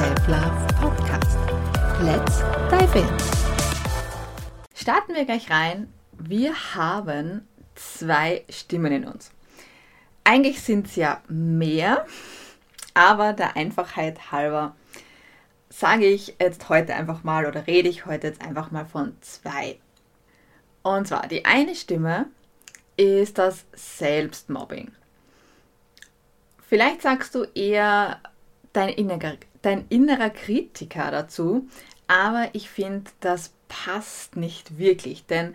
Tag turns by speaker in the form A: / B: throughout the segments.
A: Self-Love Podcast. Let's dive in. Starten wir gleich rein. Wir haben zwei Stimmen in uns. Eigentlich sind es ja mehr, aber der Einfachheit halber sage ich jetzt heute einfach mal oder rede ich heute jetzt einfach mal von zwei. Und zwar die eine Stimme ist das Selbstmobbing. Vielleicht sagst du eher dein innerer, dein innerer Kritiker dazu, aber ich finde, das passt nicht wirklich, denn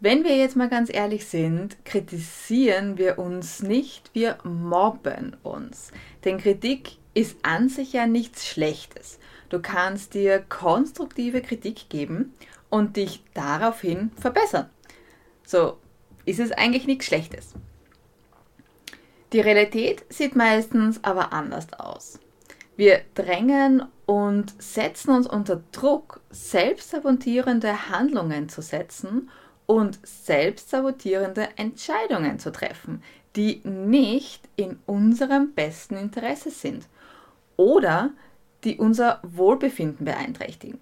A: wenn wir jetzt mal ganz ehrlich sind, kritisieren wir uns nicht, wir mobben uns. Denn Kritik ist an sich ja nichts Schlechtes. Du kannst dir konstruktive Kritik geben und dich daraufhin verbessern. So ist es eigentlich nichts Schlechtes. Die Realität sieht meistens aber anders aus. Wir drängen und setzen uns unter Druck, selbstsabotierende Handlungen zu setzen und selbstsabotierende Entscheidungen zu treffen, die nicht in unserem besten Interesse sind oder die unser Wohlbefinden beeinträchtigen.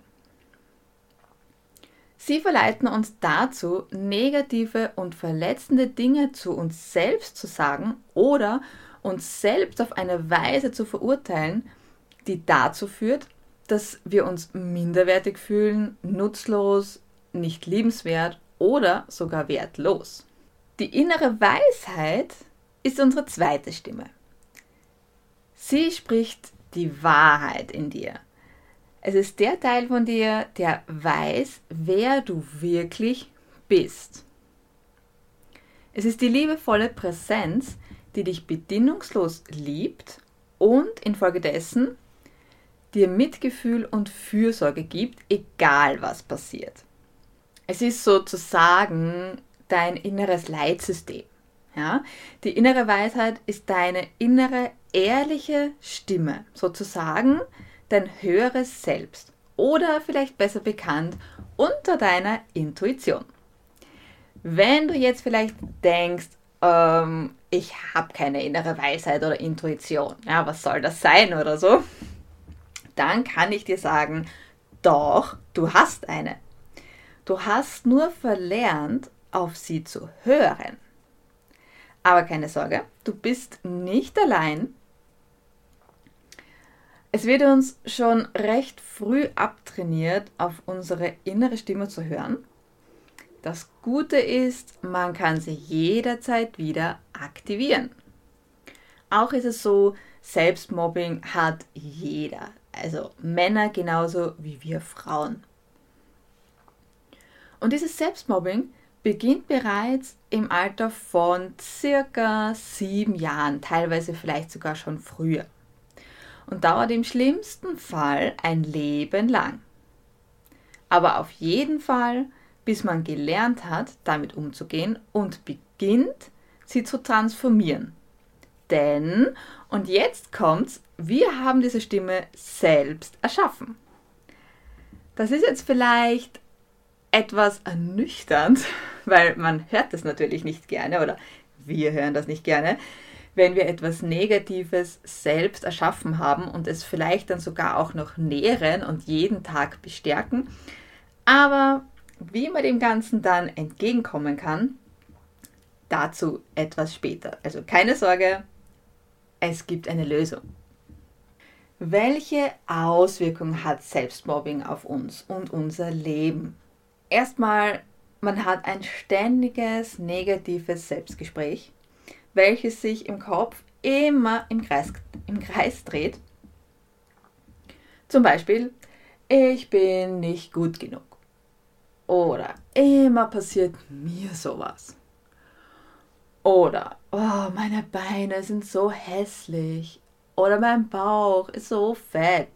A: Sie verleiten uns dazu, negative und verletzende Dinge zu uns selbst zu sagen oder uns selbst auf eine Weise zu verurteilen, die dazu führt, dass wir uns minderwertig fühlen, nutzlos, nicht liebenswert oder sogar wertlos. Die innere Weisheit ist unsere zweite Stimme. Sie spricht die Wahrheit in dir. Es ist der Teil von dir, der weiß, wer du wirklich bist. Es ist die liebevolle Präsenz, die dich bedingungslos liebt und infolgedessen dir Mitgefühl und Fürsorge gibt, egal was passiert. Es ist sozusagen dein inneres Leitsystem. Ja? Die innere Weisheit ist deine innere, ehrliche Stimme, sozusagen dein höheres Selbst oder vielleicht besser bekannt unter deiner Intuition. Wenn du jetzt vielleicht denkst, ähm, ich habe keine innere Weisheit oder Intuition, ja, was soll das sein oder so, dann kann ich dir sagen, doch, du hast eine. Du hast nur verlernt, auf sie zu hören. Aber keine Sorge, du bist nicht allein es wird uns schon recht früh abtrainiert, auf unsere innere Stimme zu hören. Das Gute ist, man kann sie jederzeit wieder aktivieren. Auch ist es so, Selbstmobbing hat jeder, also Männer genauso wie wir Frauen. Und dieses Selbstmobbing beginnt bereits im Alter von circa sieben Jahren, teilweise vielleicht sogar schon früher und dauert im schlimmsten Fall ein Leben lang. Aber auf jeden Fall, bis man gelernt hat, damit umzugehen und beginnt, sie zu transformieren. Denn, und jetzt kommt's, wir haben diese Stimme selbst erschaffen. Das ist jetzt vielleicht etwas ernüchternd, weil man hört das natürlich nicht gerne oder wir hören das nicht gerne wenn wir etwas Negatives selbst erschaffen haben und es vielleicht dann sogar auch noch nähren und jeden Tag bestärken. Aber wie man dem Ganzen dann entgegenkommen kann, dazu etwas später. Also keine Sorge, es gibt eine Lösung. Welche Auswirkungen hat Selbstmobbing auf uns und unser Leben? Erstmal, man hat ein ständiges negatives Selbstgespräch welches sich im Kopf immer im Kreis, im Kreis dreht. Zum Beispiel, ich bin nicht gut genug. Oder immer passiert mir sowas. Oder, oh, meine Beine sind so hässlich. Oder mein Bauch ist so fett.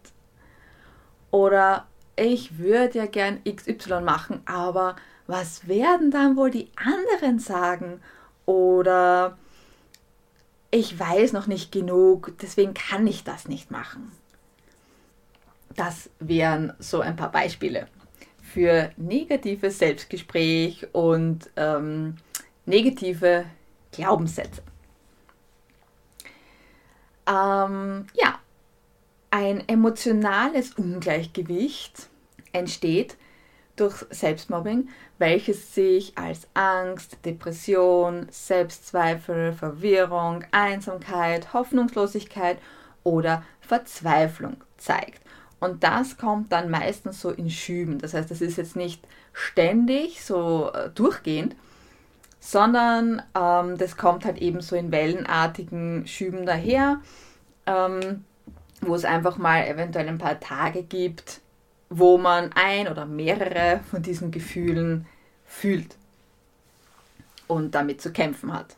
A: Oder ich würde ja gern XY machen, aber was werden dann wohl die anderen sagen? Oder ich weiß noch nicht genug, deswegen kann ich das nicht machen. Das wären so ein paar Beispiele für negatives Selbstgespräch und ähm, negative Glaubenssätze. Ähm, ja, ein emotionales Ungleichgewicht entsteht durch Selbstmobbing, welches sich als Angst, Depression, Selbstzweifel, Verwirrung, Einsamkeit, Hoffnungslosigkeit oder Verzweiflung zeigt. Und das kommt dann meistens so in Schüben. Das heißt, es ist jetzt nicht ständig so äh, durchgehend, sondern ähm, das kommt halt eben so in wellenartigen Schüben daher, ähm, wo es einfach mal eventuell ein paar Tage gibt, wo man ein oder mehrere von diesen Gefühlen fühlt und damit zu kämpfen hat.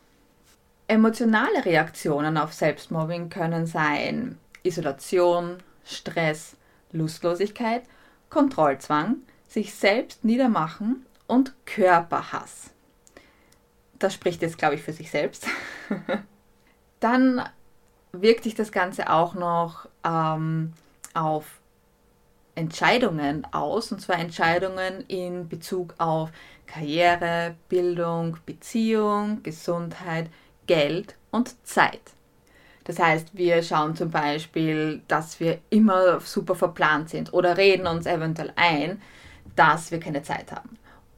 A: Emotionale Reaktionen auf Selbstmobbing können sein Isolation, Stress, Lustlosigkeit, Kontrollzwang, sich selbst niedermachen und Körperhass. Das spricht jetzt, glaube ich, für sich selbst. Dann wirkt sich das Ganze auch noch ähm, auf Entscheidungen aus, und zwar Entscheidungen in Bezug auf Karriere, Bildung, Beziehung, Gesundheit, Geld und Zeit. Das heißt, wir schauen zum Beispiel, dass wir immer super verplant sind oder reden uns eventuell ein, dass wir keine Zeit haben.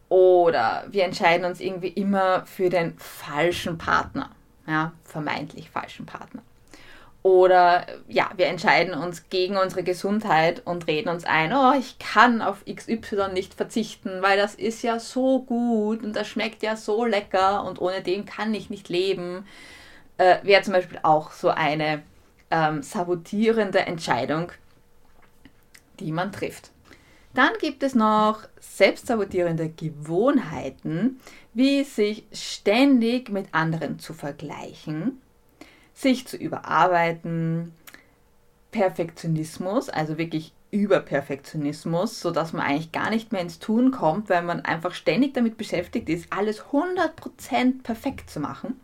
A: Oder wir entscheiden uns irgendwie immer für den falschen Partner, ja, vermeintlich falschen Partner. Oder ja, wir entscheiden uns gegen unsere Gesundheit und reden uns ein, oh, ich kann auf XY nicht verzichten, weil das ist ja so gut und das schmeckt ja so lecker und ohne den kann ich nicht leben. Äh, Wäre zum Beispiel auch so eine ähm, sabotierende Entscheidung, die man trifft. Dann gibt es noch selbstsabotierende Gewohnheiten, wie sich ständig mit anderen zu vergleichen sich zu überarbeiten, Perfektionismus, also wirklich Überperfektionismus, sodass man eigentlich gar nicht mehr ins Tun kommt, weil man einfach ständig damit beschäftigt ist, alles 100% perfekt zu machen.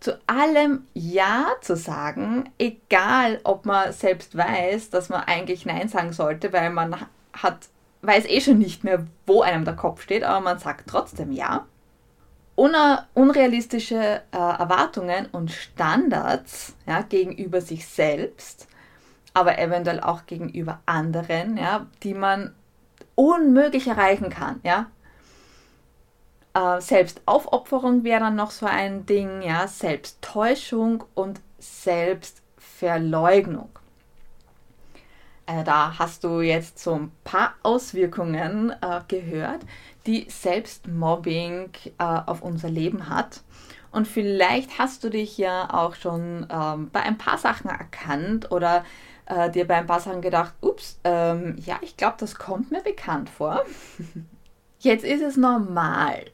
A: Zu allem Ja zu sagen, egal ob man selbst weiß, dass man eigentlich Nein sagen sollte, weil man hat, weiß eh schon nicht mehr, wo einem der Kopf steht, aber man sagt trotzdem Ja unrealistische äh, Erwartungen und Standards ja, gegenüber sich selbst, aber eventuell auch gegenüber anderen, ja, die man unmöglich erreichen kann. Ja. Äh, Selbstaufopferung wäre dann noch so ein Ding, ja, Selbsttäuschung und Selbstverleugnung. Äh, da hast du jetzt so ein paar Auswirkungen äh, gehört, die Selbstmobbing äh, auf unser Leben hat. Und vielleicht hast du dich ja auch schon ähm, bei ein paar Sachen erkannt oder äh, dir bei ein paar Sachen gedacht, ups, ähm, ja, ich glaube, das kommt mir bekannt vor. Jetzt ist es normal,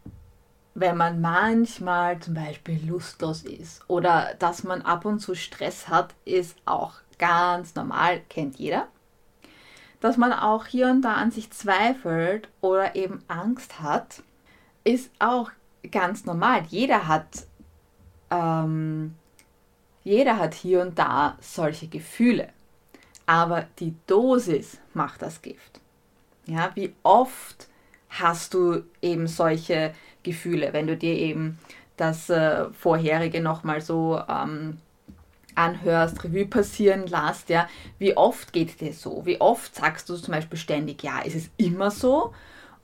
A: wenn man manchmal zum Beispiel lustlos ist oder dass man ab und zu Stress hat, ist auch ganz normal, kennt jeder dass man auch hier und da an sich zweifelt oder eben Angst hat, ist auch ganz normal. Jeder hat, ähm, jeder hat hier und da solche Gefühle. Aber die Dosis macht das Gift. Ja, wie oft hast du eben solche Gefühle, wenn du dir eben das äh, vorherige nochmal so ähm, anhörst, Revue passieren lässt, ja, wie oft geht dir so? Wie oft sagst du zum Beispiel ständig, ja, ist es immer so?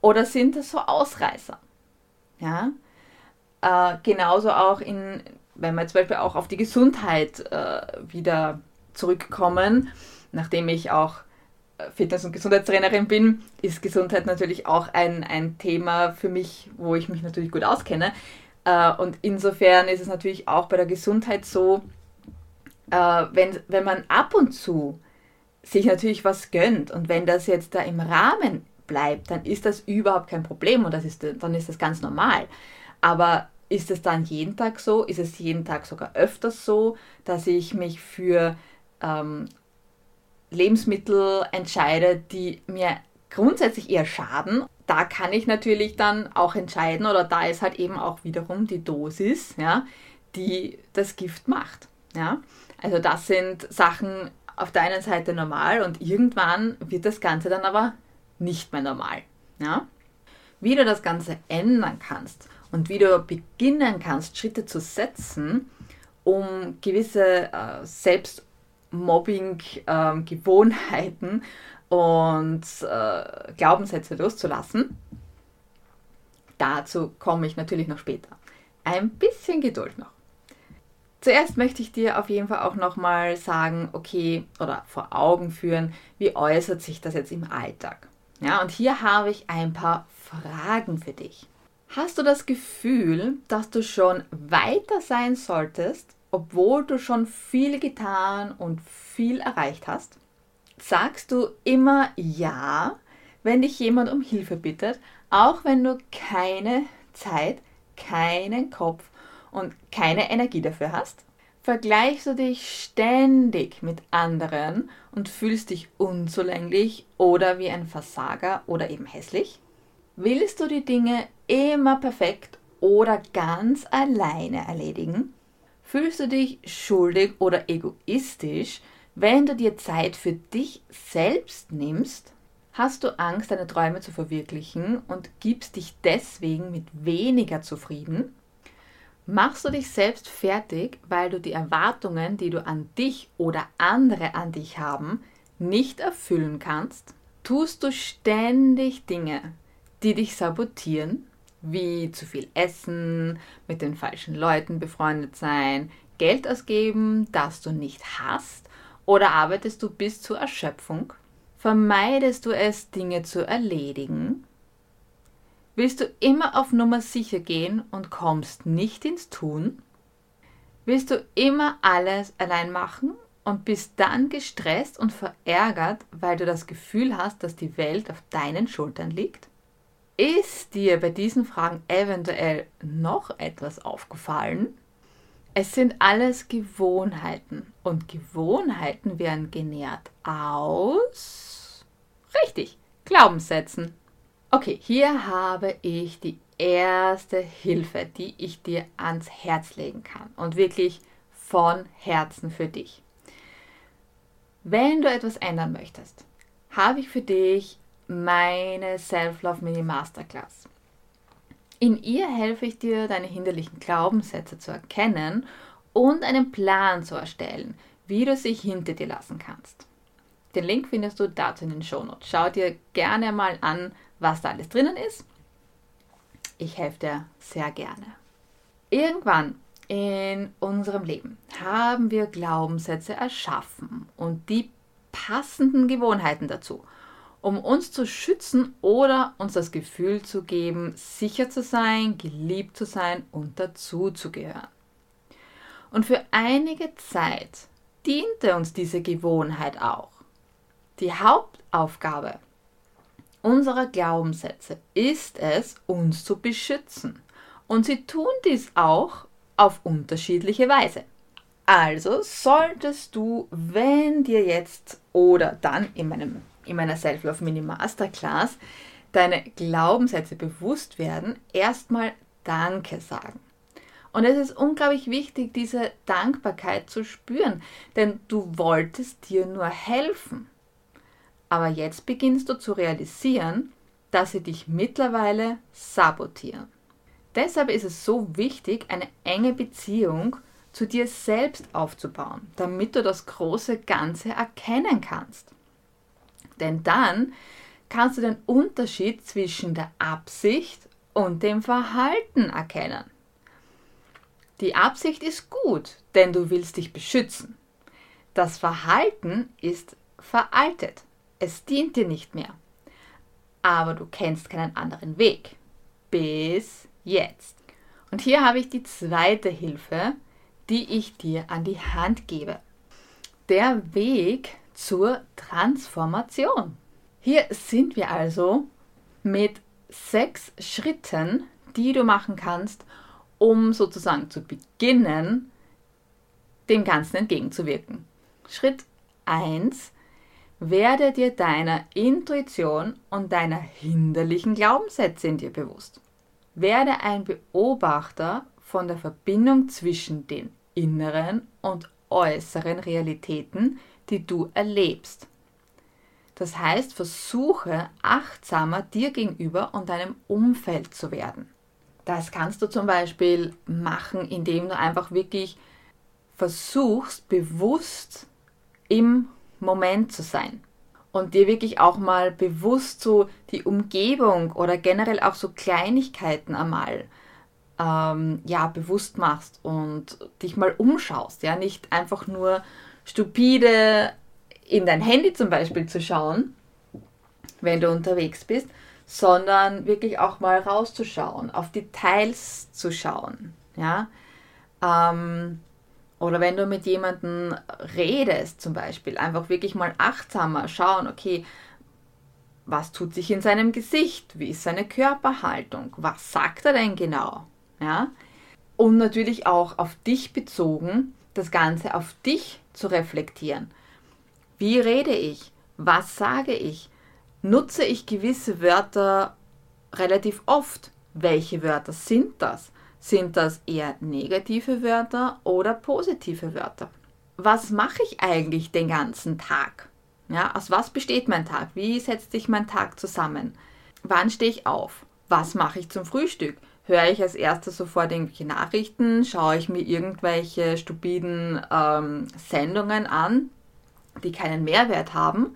A: Oder sind das so Ausreißer? Ja, äh, genauso auch in, wenn wir zum Beispiel auch auf die Gesundheit äh, wieder zurückkommen, nachdem ich auch äh, Fitness- und Gesundheitstrainerin bin, ist Gesundheit natürlich auch ein, ein Thema für mich, wo ich mich natürlich gut auskenne. Äh, und insofern ist es natürlich auch bei der Gesundheit so, äh, wenn, wenn man ab und zu sich natürlich was gönnt und wenn das jetzt da im Rahmen bleibt, dann ist das überhaupt kein Problem und das ist, dann ist das ganz normal. Aber ist es dann jeden Tag so? Ist es jeden Tag sogar öfters so, dass ich mich für ähm, Lebensmittel entscheide, die mir grundsätzlich eher schaden, da kann ich natürlich dann auch entscheiden, oder da ist halt eben auch wiederum die Dosis, ja, die das Gift macht. Ja? Also das sind Sachen auf der einen Seite normal und irgendwann wird das Ganze dann aber nicht mehr normal. Ja? Wie du das Ganze ändern kannst und wie du beginnen kannst, Schritte zu setzen, um gewisse äh, Selbstmobbing-Gewohnheiten ähm, und äh, Glaubenssätze loszulassen, dazu komme ich natürlich noch später. Ein bisschen Geduld noch. Zuerst möchte ich dir auf jeden Fall auch nochmal sagen, okay, oder vor Augen führen, wie äußert sich das jetzt im Alltag? Ja, und hier habe ich ein paar Fragen für dich. Hast du das Gefühl, dass du schon weiter sein solltest, obwohl du schon viel getan und viel erreicht hast? Sagst du immer Ja, wenn dich jemand um Hilfe bittet, auch wenn du keine Zeit, keinen Kopf und keine Energie dafür hast? Vergleichst du dich ständig mit anderen und fühlst dich unzulänglich oder wie ein Versager oder eben hässlich? Willst du die Dinge immer perfekt oder ganz alleine erledigen? Fühlst du dich schuldig oder egoistisch, wenn du dir Zeit für dich selbst nimmst? Hast du Angst, deine Träume zu verwirklichen und gibst dich deswegen mit weniger zufrieden? Machst du dich selbst fertig, weil du die Erwartungen, die du an dich oder andere an dich haben, nicht erfüllen kannst? Tust du ständig Dinge, die dich sabotieren, wie zu viel essen, mit den falschen Leuten befreundet sein, Geld ausgeben, das du nicht hast, oder arbeitest du bis zur Erschöpfung? Vermeidest du es, Dinge zu erledigen? Willst du immer auf Nummer sicher gehen und kommst nicht ins Tun? Willst du immer alles allein machen und bist dann gestresst und verärgert, weil du das Gefühl hast, dass die Welt auf deinen Schultern liegt? Ist dir bei diesen Fragen eventuell noch etwas aufgefallen? Es sind alles Gewohnheiten und Gewohnheiten werden genährt aus richtig Glaubenssätzen. Okay, hier habe ich die erste Hilfe, die ich dir ans Herz legen kann und wirklich von Herzen für dich. Wenn du etwas ändern möchtest, habe ich für dich meine Self-Love Mini Masterclass. In ihr helfe ich dir, deine hinderlichen Glaubenssätze zu erkennen und einen Plan zu erstellen, wie du sie hinter dir lassen kannst. Den Link findest du dazu in den Shownotes. Schau dir gerne mal an, was da alles drinnen ist. Ich helfe dir sehr gerne. Irgendwann in unserem Leben haben wir Glaubenssätze erschaffen und die passenden Gewohnheiten dazu, um uns zu schützen oder uns das Gefühl zu geben, sicher zu sein, geliebt zu sein und dazuzugehören. Und für einige Zeit diente uns diese Gewohnheit auch. Die Hauptaufgabe unserer Glaubenssätze ist es, uns zu beschützen. Und sie tun dies auch auf unterschiedliche Weise. Also solltest du, wenn dir jetzt oder dann in, meinem, in meiner Self-Love Mini Masterclass deine Glaubenssätze bewusst werden, erstmal Danke sagen. Und es ist unglaublich wichtig, diese Dankbarkeit zu spüren, denn du wolltest dir nur helfen. Aber jetzt beginnst du zu realisieren, dass sie dich mittlerweile sabotieren. Deshalb ist es so wichtig, eine enge Beziehung zu dir selbst aufzubauen, damit du das große Ganze erkennen kannst. Denn dann kannst du den Unterschied zwischen der Absicht und dem Verhalten erkennen. Die Absicht ist gut, denn du willst dich beschützen. Das Verhalten ist veraltet es dient dir nicht mehr. Aber du kennst keinen anderen Weg. Bis jetzt. Und hier habe ich die zweite Hilfe, die ich dir an die Hand gebe. Der Weg zur Transformation. Hier sind wir also mit sechs Schritten, die du machen kannst, um sozusagen zu beginnen, dem Ganzen entgegenzuwirken. Schritt 1 Werde dir deiner Intuition und deiner hinderlichen Glaubenssätze in dir bewusst. Werde ein Beobachter von der Verbindung zwischen den inneren und äußeren Realitäten, die du erlebst. Das heißt, versuche achtsamer dir gegenüber und deinem Umfeld zu werden. Das kannst du zum Beispiel machen, indem du einfach wirklich versuchst, bewusst im Moment zu sein und dir wirklich auch mal bewusst so die Umgebung oder generell auch so Kleinigkeiten einmal ähm, ja, bewusst machst und dich mal umschaust. Ja, nicht einfach nur stupide in dein Handy zum Beispiel zu schauen, wenn du unterwegs bist, sondern wirklich auch mal rauszuschauen, auf Details zu schauen. Ja, ähm, oder wenn du mit jemandem redest, zum Beispiel, einfach wirklich mal achtsamer schauen, okay, was tut sich in seinem Gesicht? Wie ist seine Körperhaltung? Was sagt er denn genau? Ja? Und natürlich auch auf dich bezogen, das Ganze auf dich zu reflektieren. Wie rede ich? Was sage ich? Nutze ich gewisse Wörter relativ oft? Welche Wörter sind das? Sind das eher negative Wörter oder positive Wörter? Was mache ich eigentlich den ganzen Tag? Ja, aus was besteht mein Tag? Wie setzt sich mein Tag zusammen? Wann stehe ich auf? Was mache ich zum Frühstück? Höre ich als erstes sofort irgendwelche Nachrichten? Schaue ich mir irgendwelche stupiden ähm, Sendungen an, die keinen Mehrwert haben?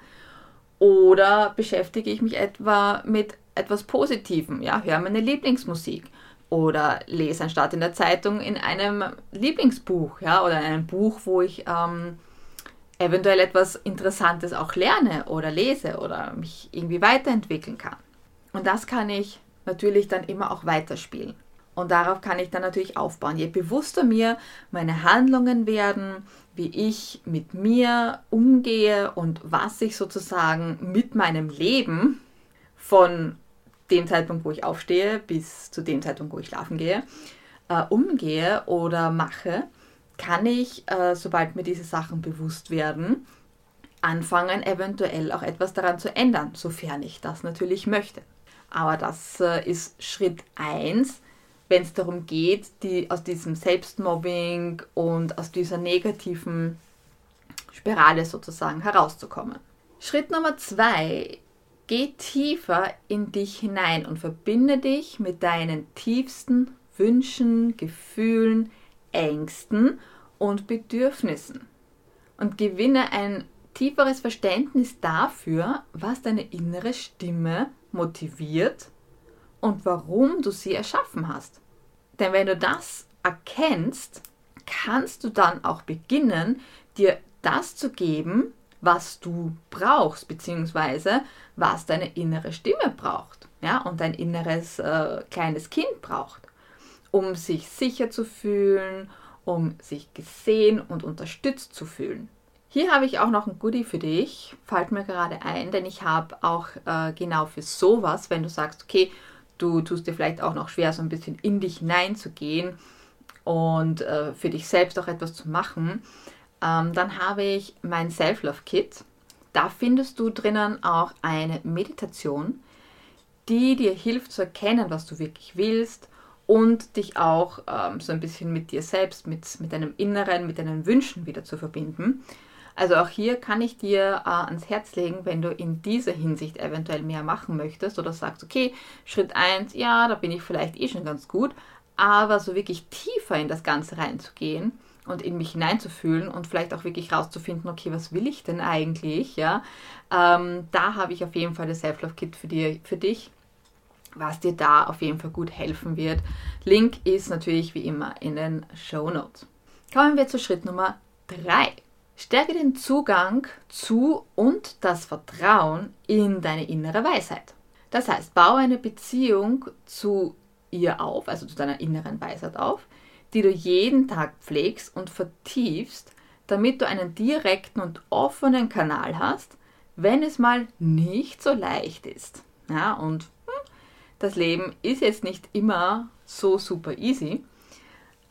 A: Oder beschäftige ich mich etwa mit etwas Positivem? Ja, höre meine Lieblingsmusik oder lese anstatt in der Zeitung in einem Lieblingsbuch, ja, oder in einem Buch, wo ich ähm, eventuell etwas Interessantes auch lerne oder lese oder mich irgendwie weiterentwickeln kann. Und das kann ich natürlich dann immer auch weiterspielen. Und darauf kann ich dann natürlich aufbauen. Je bewusster mir meine Handlungen werden, wie ich mit mir umgehe und was ich sozusagen mit meinem Leben von dem Zeitpunkt, wo ich aufstehe, bis zu dem Zeitpunkt, wo ich schlafen gehe, äh, umgehe oder mache, kann ich, äh, sobald mir diese Sachen bewusst werden, anfangen, eventuell auch etwas daran zu ändern, sofern ich das natürlich möchte. Aber das äh, ist Schritt 1, wenn es darum geht, die, aus diesem Selbstmobbing und aus dieser negativen Spirale sozusagen herauszukommen. Schritt Nummer 2 Geh tiefer in dich hinein und verbinde dich mit deinen tiefsten Wünschen, Gefühlen, Ängsten und Bedürfnissen. Und gewinne ein tieferes Verständnis dafür, was deine innere Stimme motiviert und warum du sie erschaffen hast. Denn wenn du das erkennst, kannst du dann auch beginnen, dir das zu geben, was du brauchst, beziehungsweise was deine innere Stimme braucht ja, und dein inneres äh, kleines Kind braucht, um sich sicher zu fühlen, um sich gesehen und unterstützt zu fühlen. Hier habe ich auch noch ein Goodie für dich, fällt mir gerade ein, denn ich habe auch äh, genau für sowas, wenn du sagst, okay, du tust dir vielleicht auch noch schwer, so ein bisschen in dich hineinzugehen und äh, für dich selbst auch etwas zu machen, ähm, dann habe ich mein Self-Love-Kit. Da findest du drinnen auch eine Meditation, die dir hilft zu erkennen, was du wirklich willst und dich auch ähm, so ein bisschen mit dir selbst, mit, mit deinem Inneren, mit deinen Wünschen wieder zu verbinden. Also auch hier kann ich dir äh, ans Herz legen, wenn du in dieser Hinsicht eventuell mehr machen möchtest oder sagst, okay, Schritt 1, ja, da bin ich vielleicht eh schon ganz gut, aber so wirklich tiefer in das Ganze reinzugehen, und in mich hineinzufühlen und vielleicht auch wirklich rauszufinden, okay, was will ich denn eigentlich, ja, ähm, da habe ich auf jeden Fall das Self-Love-Kit für, für dich, was dir da auf jeden Fall gut helfen wird. Link ist natürlich wie immer in den Show Notes. Kommen wir zu Schritt Nummer 3. Stärke den Zugang zu und das Vertrauen in deine innere Weisheit. Das heißt, baue eine Beziehung zu ihr auf, also zu deiner inneren Weisheit auf, die du jeden Tag pflegst und vertiefst, damit du einen direkten und offenen Kanal hast, wenn es mal nicht so leicht ist. Ja, und hm, das Leben ist jetzt nicht immer so super easy.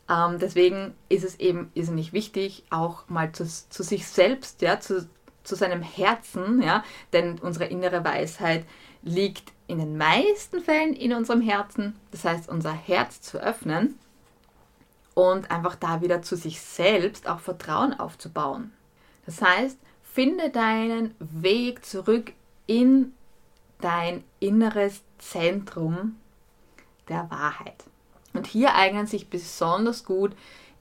A: Ähm, deswegen ist es eben irrsinnig wichtig, auch mal zu, zu sich selbst ja, zu, zu seinem Herzen, ja, denn unsere innere Weisheit liegt in den meisten Fällen in unserem Herzen. Das heißt, unser Herz zu öffnen und einfach da wieder zu sich selbst auch Vertrauen aufzubauen. Das heißt, finde deinen Weg zurück in dein inneres Zentrum der Wahrheit. Und hier eignen sich besonders gut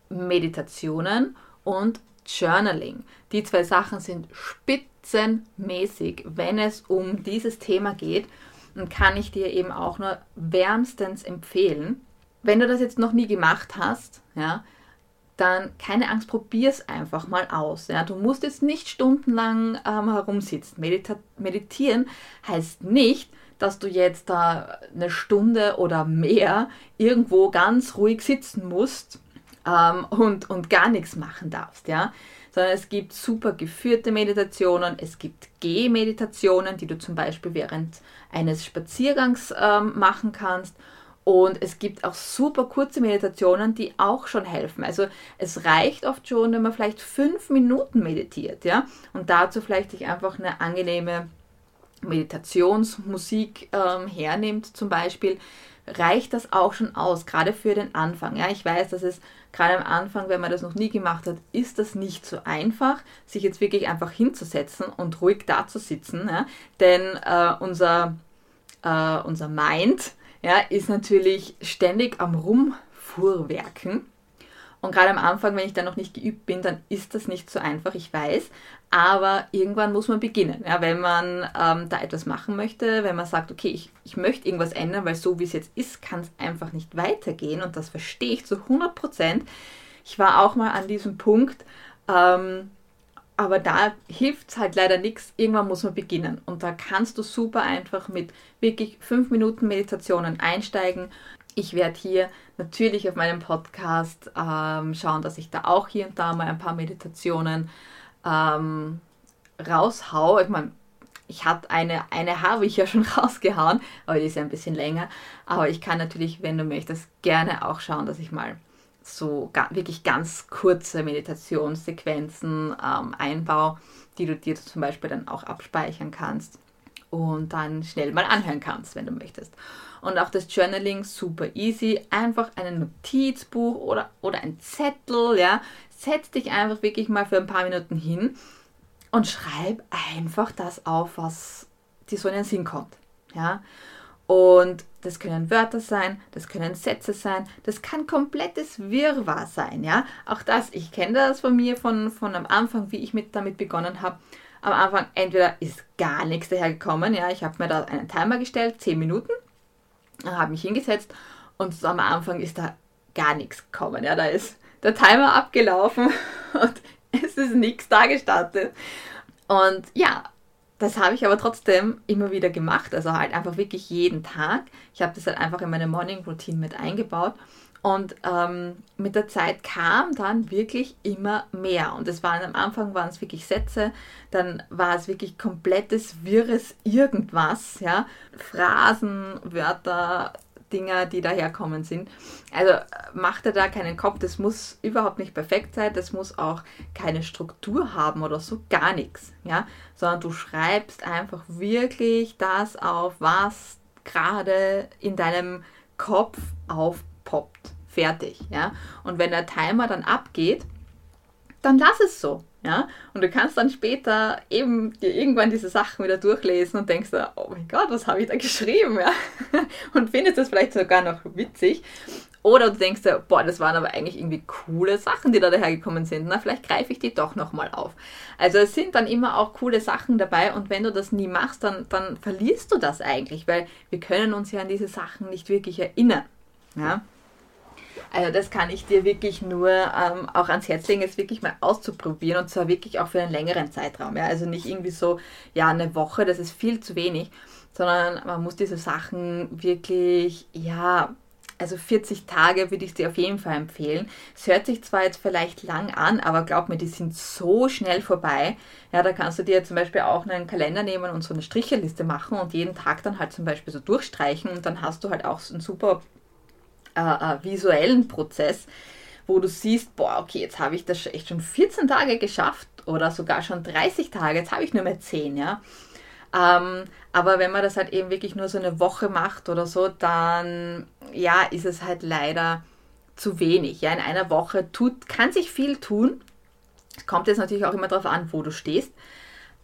A: Meditationen und Journaling. Die zwei Sachen sind spitzenmäßig, wenn es um dieses Thema geht und kann ich dir eben auch nur wärmstens empfehlen. Wenn du das jetzt noch nie gemacht hast, ja, dann keine Angst, probier es einfach mal aus. Ja. Du musst jetzt nicht stundenlang ähm, herumsitzen. Medita meditieren heißt nicht, dass du jetzt da eine Stunde oder mehr irgendwo ganz ruhig sitzen musst ähm, und, und gar nichts machen darfst, ja. Sondern es gibt super geführte Meditationen, es gibt Gehmeditationen, die du zum Beispiel während eines Spaziergangs ähm, machen kannst. Und es gibt auch super kurze Meditationen, die auch schon helfen. Also es reicht oft schon, wenn man vielleicht fünf Minuten meditiert, ja. Und dazu vielleicht sich einfach eine angenehme Meditationsmusik ähm, hernimmt, zum Beispiel, reicht das auch schon aus, gerade für den Anfang. Ja, ich weiß, dass es gerade am Anfang, wenn man das noch nie gemacht hat, ist das nicht so einfach, sich jetzt wirklich einfach hinzusetzen und ruhig da zu sitzen. Ja? Denn äh, unser, äh, unser Mind ja, ist natürlich ständig am Rumfuhrwerken. Und gerade am Anfang, wenn ich da noch nicht geübt bin, dann ist das nicht so einfach, ich weiß. Aber irgendwann muss man beginnen. Ja, wenn man ähm, da etwas machen möchte, wenn man sagt, okay, ich, ich möchte irgendwas ändern, weil so wie es jetzt ist, kann es einfach nicht weitergehen. Und das verstehe ich zu 100 Prozent. Ich war auch mal an diesem Punkt. Ähm, aber da hilft es halt leider nichts. Irgendwann muss man beginnen. Und da kannst du super einfach mit wirklich 5 Minuten Meditationen einsteigen ich werde hier natürlich auf meinem Podcast ähm, schauen, dass ich da auch hier und da mal ein paar Meditationen ähm, raushaue. Ich meine, ich hatte eine, eine habe ich ja schon rausgehauen, aber die ist ja ein bisschen länger. Aber ich kann natürlich, wenn du möchtest, gerne auch schauen, dass ich mal so wirklich ganz kurze Meditationssequenzen ähm, einbaue, die du dir zum Beispiel dann auch abspeichern kannst und dann schnell mal anhören kannst, wenn du möchtest. Und auch das Journaling super easy. Einfach ein Notizbuch oder, oder ein Zettel, ja. Setz dich einfach wirklich mal für ein paar Minuten hin und schreib einfach das auf, was dir so in den Sinn kommt, ja. Und das können Wörter sein, das können Sätze sein, das kann komplettes Wirrwarr sein, ja. Auch das, ich kenne das von mir von, von am Anfang, wie ich mit, damit begonnen habe am Anfang entweder ist gar nichts dahergekommen, ja, ich habe mir da einen Timer gestellt, 10 Minuten, habe mich hingesetzt und am Anfang ist da gar nichts gekommen, ja, da ist der Timer abgelaufen und es ist nichts da gestartet. Und ja, das habe ich aber trotzdem immer wieder gemacht, also halt einfach wirklich jeden Tag. Ich habe das halt einfach in meine Morning Routine mit eingebaut und ähm, mit der Zeit kam dann wirklich immer mehr. Und es waren am Anfang waren es wirklich Sätze, dann war es wirklich komplettes wirres irgendwas, ja, Phrasen, Wörter, Dinger, die daherkommen sind. Also mach dir da keinen Kopf, das muss überhaupt nicht perfekt sein, das muss auch keine Struktur haben oder so, gar nichts, ja, sondern du schreibst einfach wirklich das auf, was gerade in deinem Kopf aufpoppt. Fertig, ja. Und wenn der Timer dann abgeht, dann lass es so, ja. Und du kannst dann später eben dir irgendwann diese Sachen wieder durchlesen und denkst, oh mein Gott, was habe ich da geschrieben, ja. Und findest das vielleicht sogar noch witzig. Oder du denkst dir, boah, das waren aber eigentlich irgendwie coole Sachen, die da dahergekommen sind. Na, vielleicht greife ich die doch nochmal auf. Also es sind dann immer auch coole Sachen dabei und wenn du das nie machst, dann, dann verlierst du das eigentlich, weil wir können uns ja an diese Sachen nicht wirklich erinnern. Ja? Also das kann ich dir wirklich nur ähm, auch ans Herz legen, es wirklich mal auszuprobieren und zwar wirklich auch für einen längeren Zeitraum. Ja? Also nicht irgendwie so, ja, eine Woche, das ist viel zu wenig, sondern man muss diese Sachen wirklich, ja, also 40 Tage würde ich dir auf jeden Fall empfehlen. Es hört sich zwar jetzt vielleicht lang an, aber glaub mir, die sind so schnell vorbei. Ja, da kannst du dir zum Beispiel auch einen Kalender nehmen und so eine Stricherliste machen und jeden Tag dann halt zum Beispiel so durchstreichen und dann hast du halt auch so ein super äh, visuellen Prozess, wo du siehst, boah, okay, jetzt habe ich das echt schon 14 Tage geschafft oder sogar schon 30 Tage, jetzt habe ich nur mehr 10, ja. Ähm, aber wenn man das halt eben wirklich nur so eine Woche macht oder so, dann ja, ist es halt leider zu wenig. Ja, in einer Woche tut, kann sich viel tun. Kommt jetzt natürlich auch immer darauf an, wo du stehst.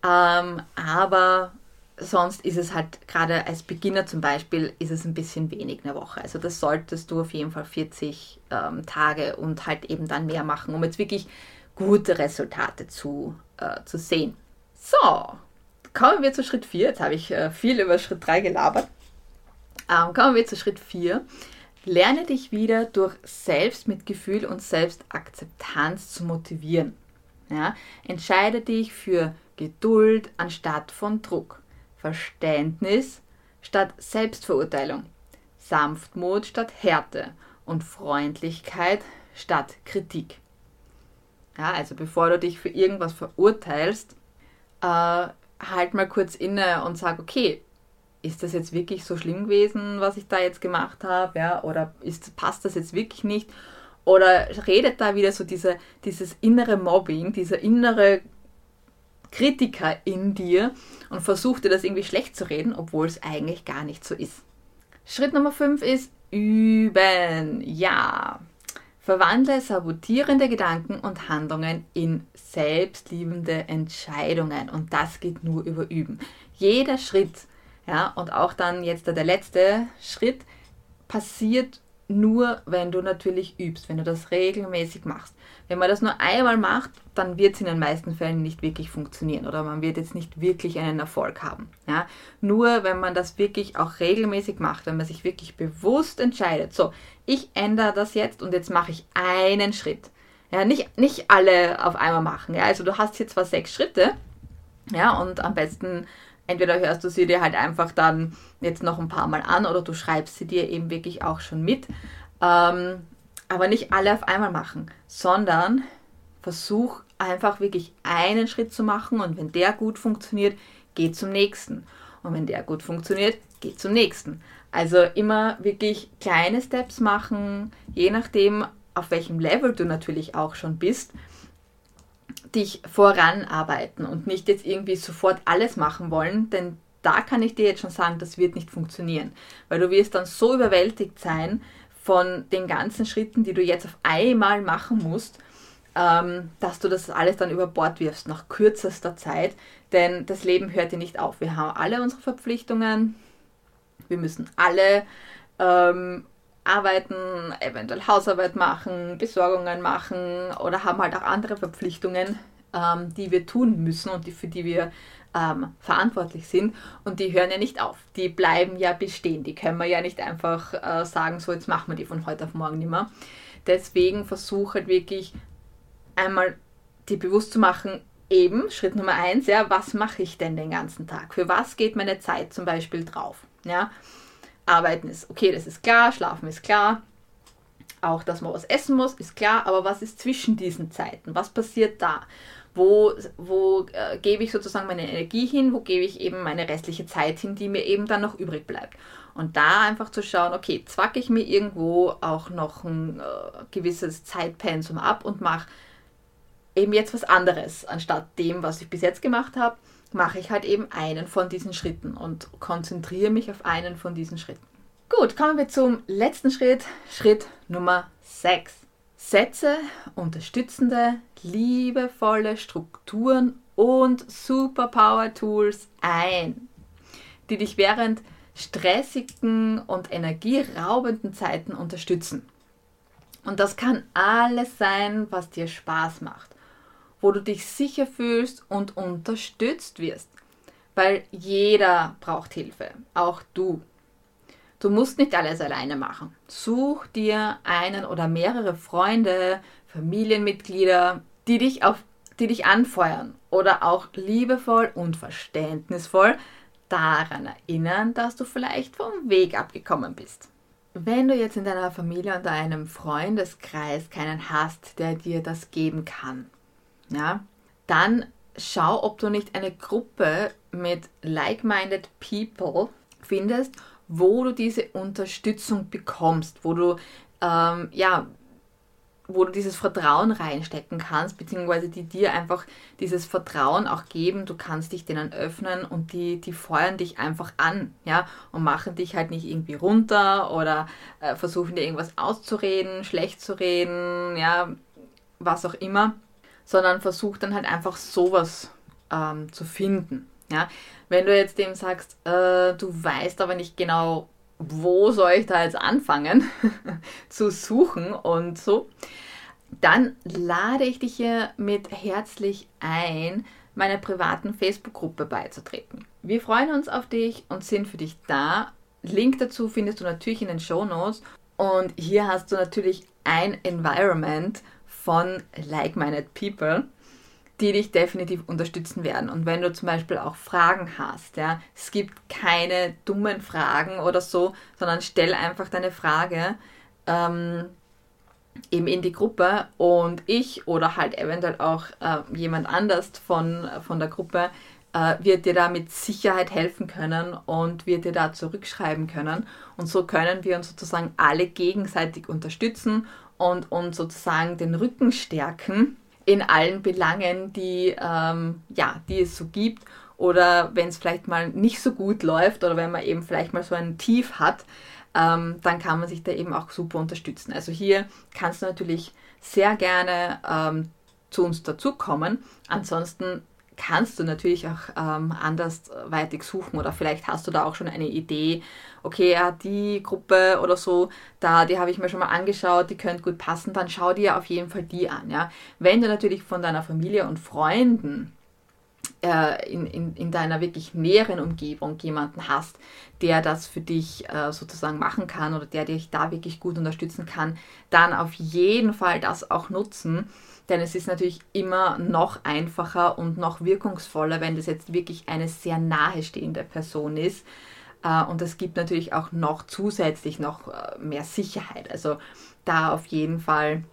A: Ähm, aber sonst ist es halt gerade als Beginner zum Beispiel, ist es ein bisschen wenig eine Woche. Also das solltest du auf jeden Fall 40 ähm, Tage und halt eben dann mehr machen, um jetzt wirklich gute Resultate zu, äh, zu sehen. So, kommen wir zu Schritt 4. Jetzt habe ich äh, viel über Schritt 3 gelabert. Ähm, kommen wir zu Schritt 4. Lerne dich wieder durch Selbstmitgefühl und Selbstakzeptanz zu motivieren. Ja? Entscheide dich für Geduld anstatt von Druck, Verständnis statt Selbstverurteilung, Sanftmut statt Härte und Freundlichkeit statt Kritik. Ja, also bevor du dich für irgendwas verurteilst, äh, halt mal kurz inne und sag, okay, ist das jetzt wirklich so schlimm gewesen, was ich da jetzt gemacht habe, ja, oder ist, passt das jetzt wirklich nicht? Oder redet da wieder so diese, dieses innere Mobbing, dieser innere Kritiker in dir und versucht dir das irgendwie schlecht zu reden, obwohl es eigentlich gar nicht so ist. Schritt Nummer 5 ist üben. Ja. Verwandle sabotierende Gedanken und Handlungen in selbstliebende Entscheidungen. Und das geht nur über Üben. Jeder Schritt, ja, und auch dann jetzt der letzte Schritt, passiert nur, wenn du natürlich übst, wenn du das regelmäßig machst. Wenn man das nur einmal macht, dann wird es in den meisten Fällen nicht wirklich funktionieren oder man wird jetzt nicht wirklich einen Erfolg haben. Ja? Nur wenn man das wirklich auch regelmäßig macht, wenn man sich wirklich bewusst entscheidet, so, ich ändere das jetzt und jetzt mache ich einen Schritt. Ja, nicht, nicht alle auf einmal machen. Ja? Also du hast hier zwar sechs Schritte, ja, und am besten entweder hörst du sie dir halt einfach dann jetzt noch ein paar Mal an oder du schreibst sie dir eben wirklich auch schon mit. Ähm, aber nicht alle auf einmal machen, sondern versuch einfach wirklich einen Schritt zu machen und wenn der gut funktioniert, geh zum nächsten. Und wenn der gut funktioniert, geh zum nächsten. Also immer wirklich kleine Steps machen, je nachdem, auf welchem Level du natürlich auch schon bist dich voranarbeiten und nicht jetzt irgendwie sofort alles machen wollen, denn da kann ich dir jetzt schon sagen, das wird nicht funktionieren, weil du wirst dann so überwältigt sein von den ganzen Schritten, die du jetzt auf einmal machen musst, ähm, dass du das alles dann über Bord wirfst nach kürzester Zeit, denn das Leben hört dir nicht auf. Wir haben alle unsere Verpflichtungen, wir müssen alle ähm, arbeiten, eventuell Hausarbeit machen, Besorgungen machen oder haben halt auch andere Verpflichtungen, ähm, die wir tun müssen und die, für die wir ähm, verantwortlich sind. Und die hören ja nicht auf. Die bleiben ja bestehen. Die können wir ja nicht einfach äh, sagen, so jetzt machen wir die von heute auf morgen nicht mehr. Deswegen versuche halt wirklich einmal dir bewusst zu machen, eben Schritt Nummer eins, ja, was mache ich denn den ganzen Tag? Für was geht meine Zeit zum Beispiel drauf? Ja, Arbeiten ist okay, das ist klar, Schlafen ist klar, auch dass man was essen muss, ist klar, aber was ist zwischen diesen Zeiten? Was passiert da? Wo, wo äh, gebe ich sozusagen meine Energie hin? Wo gebe ich eben meine restliche Zeit hin, die mir eben dann noch übrig bleibt? Und da einfach zu schauen, okay, zwacke ich mir irgendwo auch noch ein äh, gewisses Zeitpensum ab und mache eben jetzt was anderes, anstatt dem, was ich bis jetzt gemacht habe mache ich halt eben einen von diesen Schritten und konzentriere mich auf einen von diesen Schritten. Gut, kommen wir zum letzten Schritt, Schritt Nummer 6. Setze unterstützende, liebevolle Strukturen und Superpower-Tools ein, die dich während stressigen und energieraubenden Zeiten unterstützen. Und das kann alles sein, was dir Spaß macht wo du dich sicher fühlst und unterstützt wirst. Weil jeder braucht Hilfe, auch du. Du musst nicht alles alleine machen. Such dir einen oder mehrere Freunde, Familienmitglieder, die dich, auf, die dich anfeuern oder auch liebevoll und verständnisvoll daran erinnern, dass du vielleicht vom Weg abgekommen bist. Wenn du jetzt in deiner Familie und deinem Freundeskreis keinen hast, der dir das geben kann, ja, dann schau, ob du nicht eine Gruppe mit like-minded people findest, wo du diese Unterstützung bekommst, wo du ähm, ja wo du dieses Vertrauen reinstecken kannst, beziehungsweise die dir einfach dieses Vertrauen auch geben, du kannst dich denen öffnen und die, die feuern dich einfach an, ja, und machen dich halt nicht irgendwie runter oder äh, versuchen dir irgendwas auszureden, schlecht zu reden, ja, was auch immer, sondern versuch dann halt einfach sowas ähm, zu finden, ja. Wenn du jetzt dem sagst, äh, du weißt aber nicht genau, wo soll ich da jetzt anfangen zu suchen und so, dann lade ich dich hier mit herzlich ein, meiner privaten Facebook-Gruppe beizutreten. Wir freuen uns auf dich und sind für dich da. Link dazu findest du natürlich in den Show Notes. Und hier hast du natürlich ein Environment von like-minded people die dich definitiv unterstützen werden. Und wenn du zum Beispiel auch Fragen hast, ja, es gibt keine dummen Fragen oder so, sondern stell einfach deine Frage ähm, eben in die Gruppe und ich oder halt eventuell auch äh, jemand anders von, von der Gruppe äh, wird dir da mit Sicherheit helfen können und wird dir da zurückschreiben können. Und so können wir uns sozusagen alle gegenseitig unterstützen und uns sozusagen den Rücken stärken in allen Belangen, die, ähm, ja, die es so gibt. Oder wenn es vielleicht mal nicht so gut läuft oder wenn man eben vielleicht mal so ein Tief hat, ähm, dann kann man sich da eben auch super unterstützen. Also hier kannst du natürlich sehr gerne ähm, zu uns dazukommen. Ansonsten kannst du natürlich auch ähm, andersweitig suchen oder vielleicht hast du da auch schon eine Idee, okay, ja, die Gruppe oder so, da, die habe ich mir schon mal angeschaut, die könnte gut passen, dann schau dir auf jeden Fall die an. Ja? Wenn du natürlich von deiner Familie und Freunden äh, in, in, in deiner wirklich näheren Umgebung jemanden hast, der das für dich äh, sozusagen machen kann oder der dich da wirklich gut unterstützen kann, dann auf jeden Fall das auch nutzen denn es ist natürlich immer noch einfacher und noch wirkungsvoller, wenn das jetzt wirklich eine sehr nahestehende Person ist. Äh, und es gibt natürlich auch noch zusätzlich noch äh, mehr Sicherheit. Also da auf jeden Fall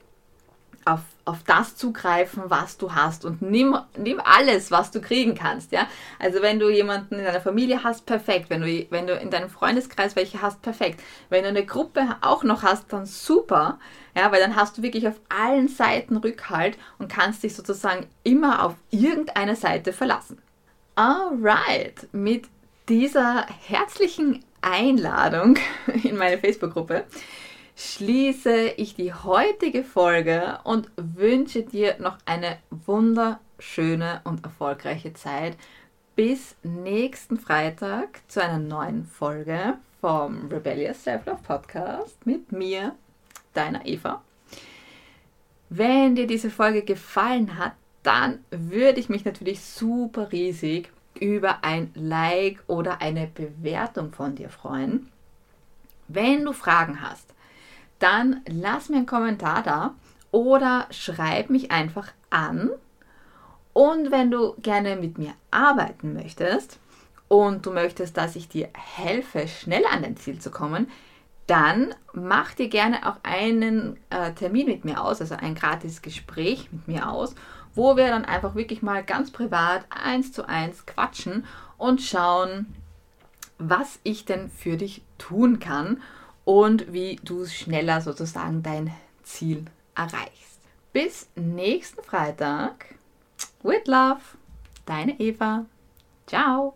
A: auf, auf das zugreifen, was du hast und nimm, nimm alles, was du kriegen kannst, ja. Also wenn du jemanden in deiner Familie hast, perfekt. Wenn du, wenn du in deinem Freundeskreis welche hast, perfekt. Wenn du eine Gruppe auch noch hast, dann super, ja, weil dann hast du wirklich auf allen Seiten Rückhalt und kannst dich sozusagen immer auf irgendeine Seite verlassen. Alright, mit dieser herzlichen Einladung in meine Facebook-Gruppe schließe ich die heutige Folge und wünsche dir noch eine wunderschöne und erfolgreiche Zeit. Bis nächsten Freitag zu einer neuen Folge vom Rebellious Self-Love Podcast mit mir, deiner Eva. Wenn dir diese Folge gefallen hat, dann würde ich mich natürlich super riesig über ein Like oder eine Bewertung von dir freuen. Wenn du Fragen hast, dann lass mir einen Kommentar da oder schreib mich einfach an. Und wenn du gerne mit mir arbeiten möchtest und du möchtest, dass ich dir helfe, schnell an dein Ziel zu kommen, dann mach dir gerne auch einen äh, Termin mit mir aus, also ein gratis Gespräch mit mir aus, wo wir dann einfach wirklich mal ganz privat eins zu eins quatschen und schauen, was ich denn für dich tun kann und wie du schneller sozusagen dein Ziel erreichst. Bis nächsten Freitag. With love, deine Eva. Ciao.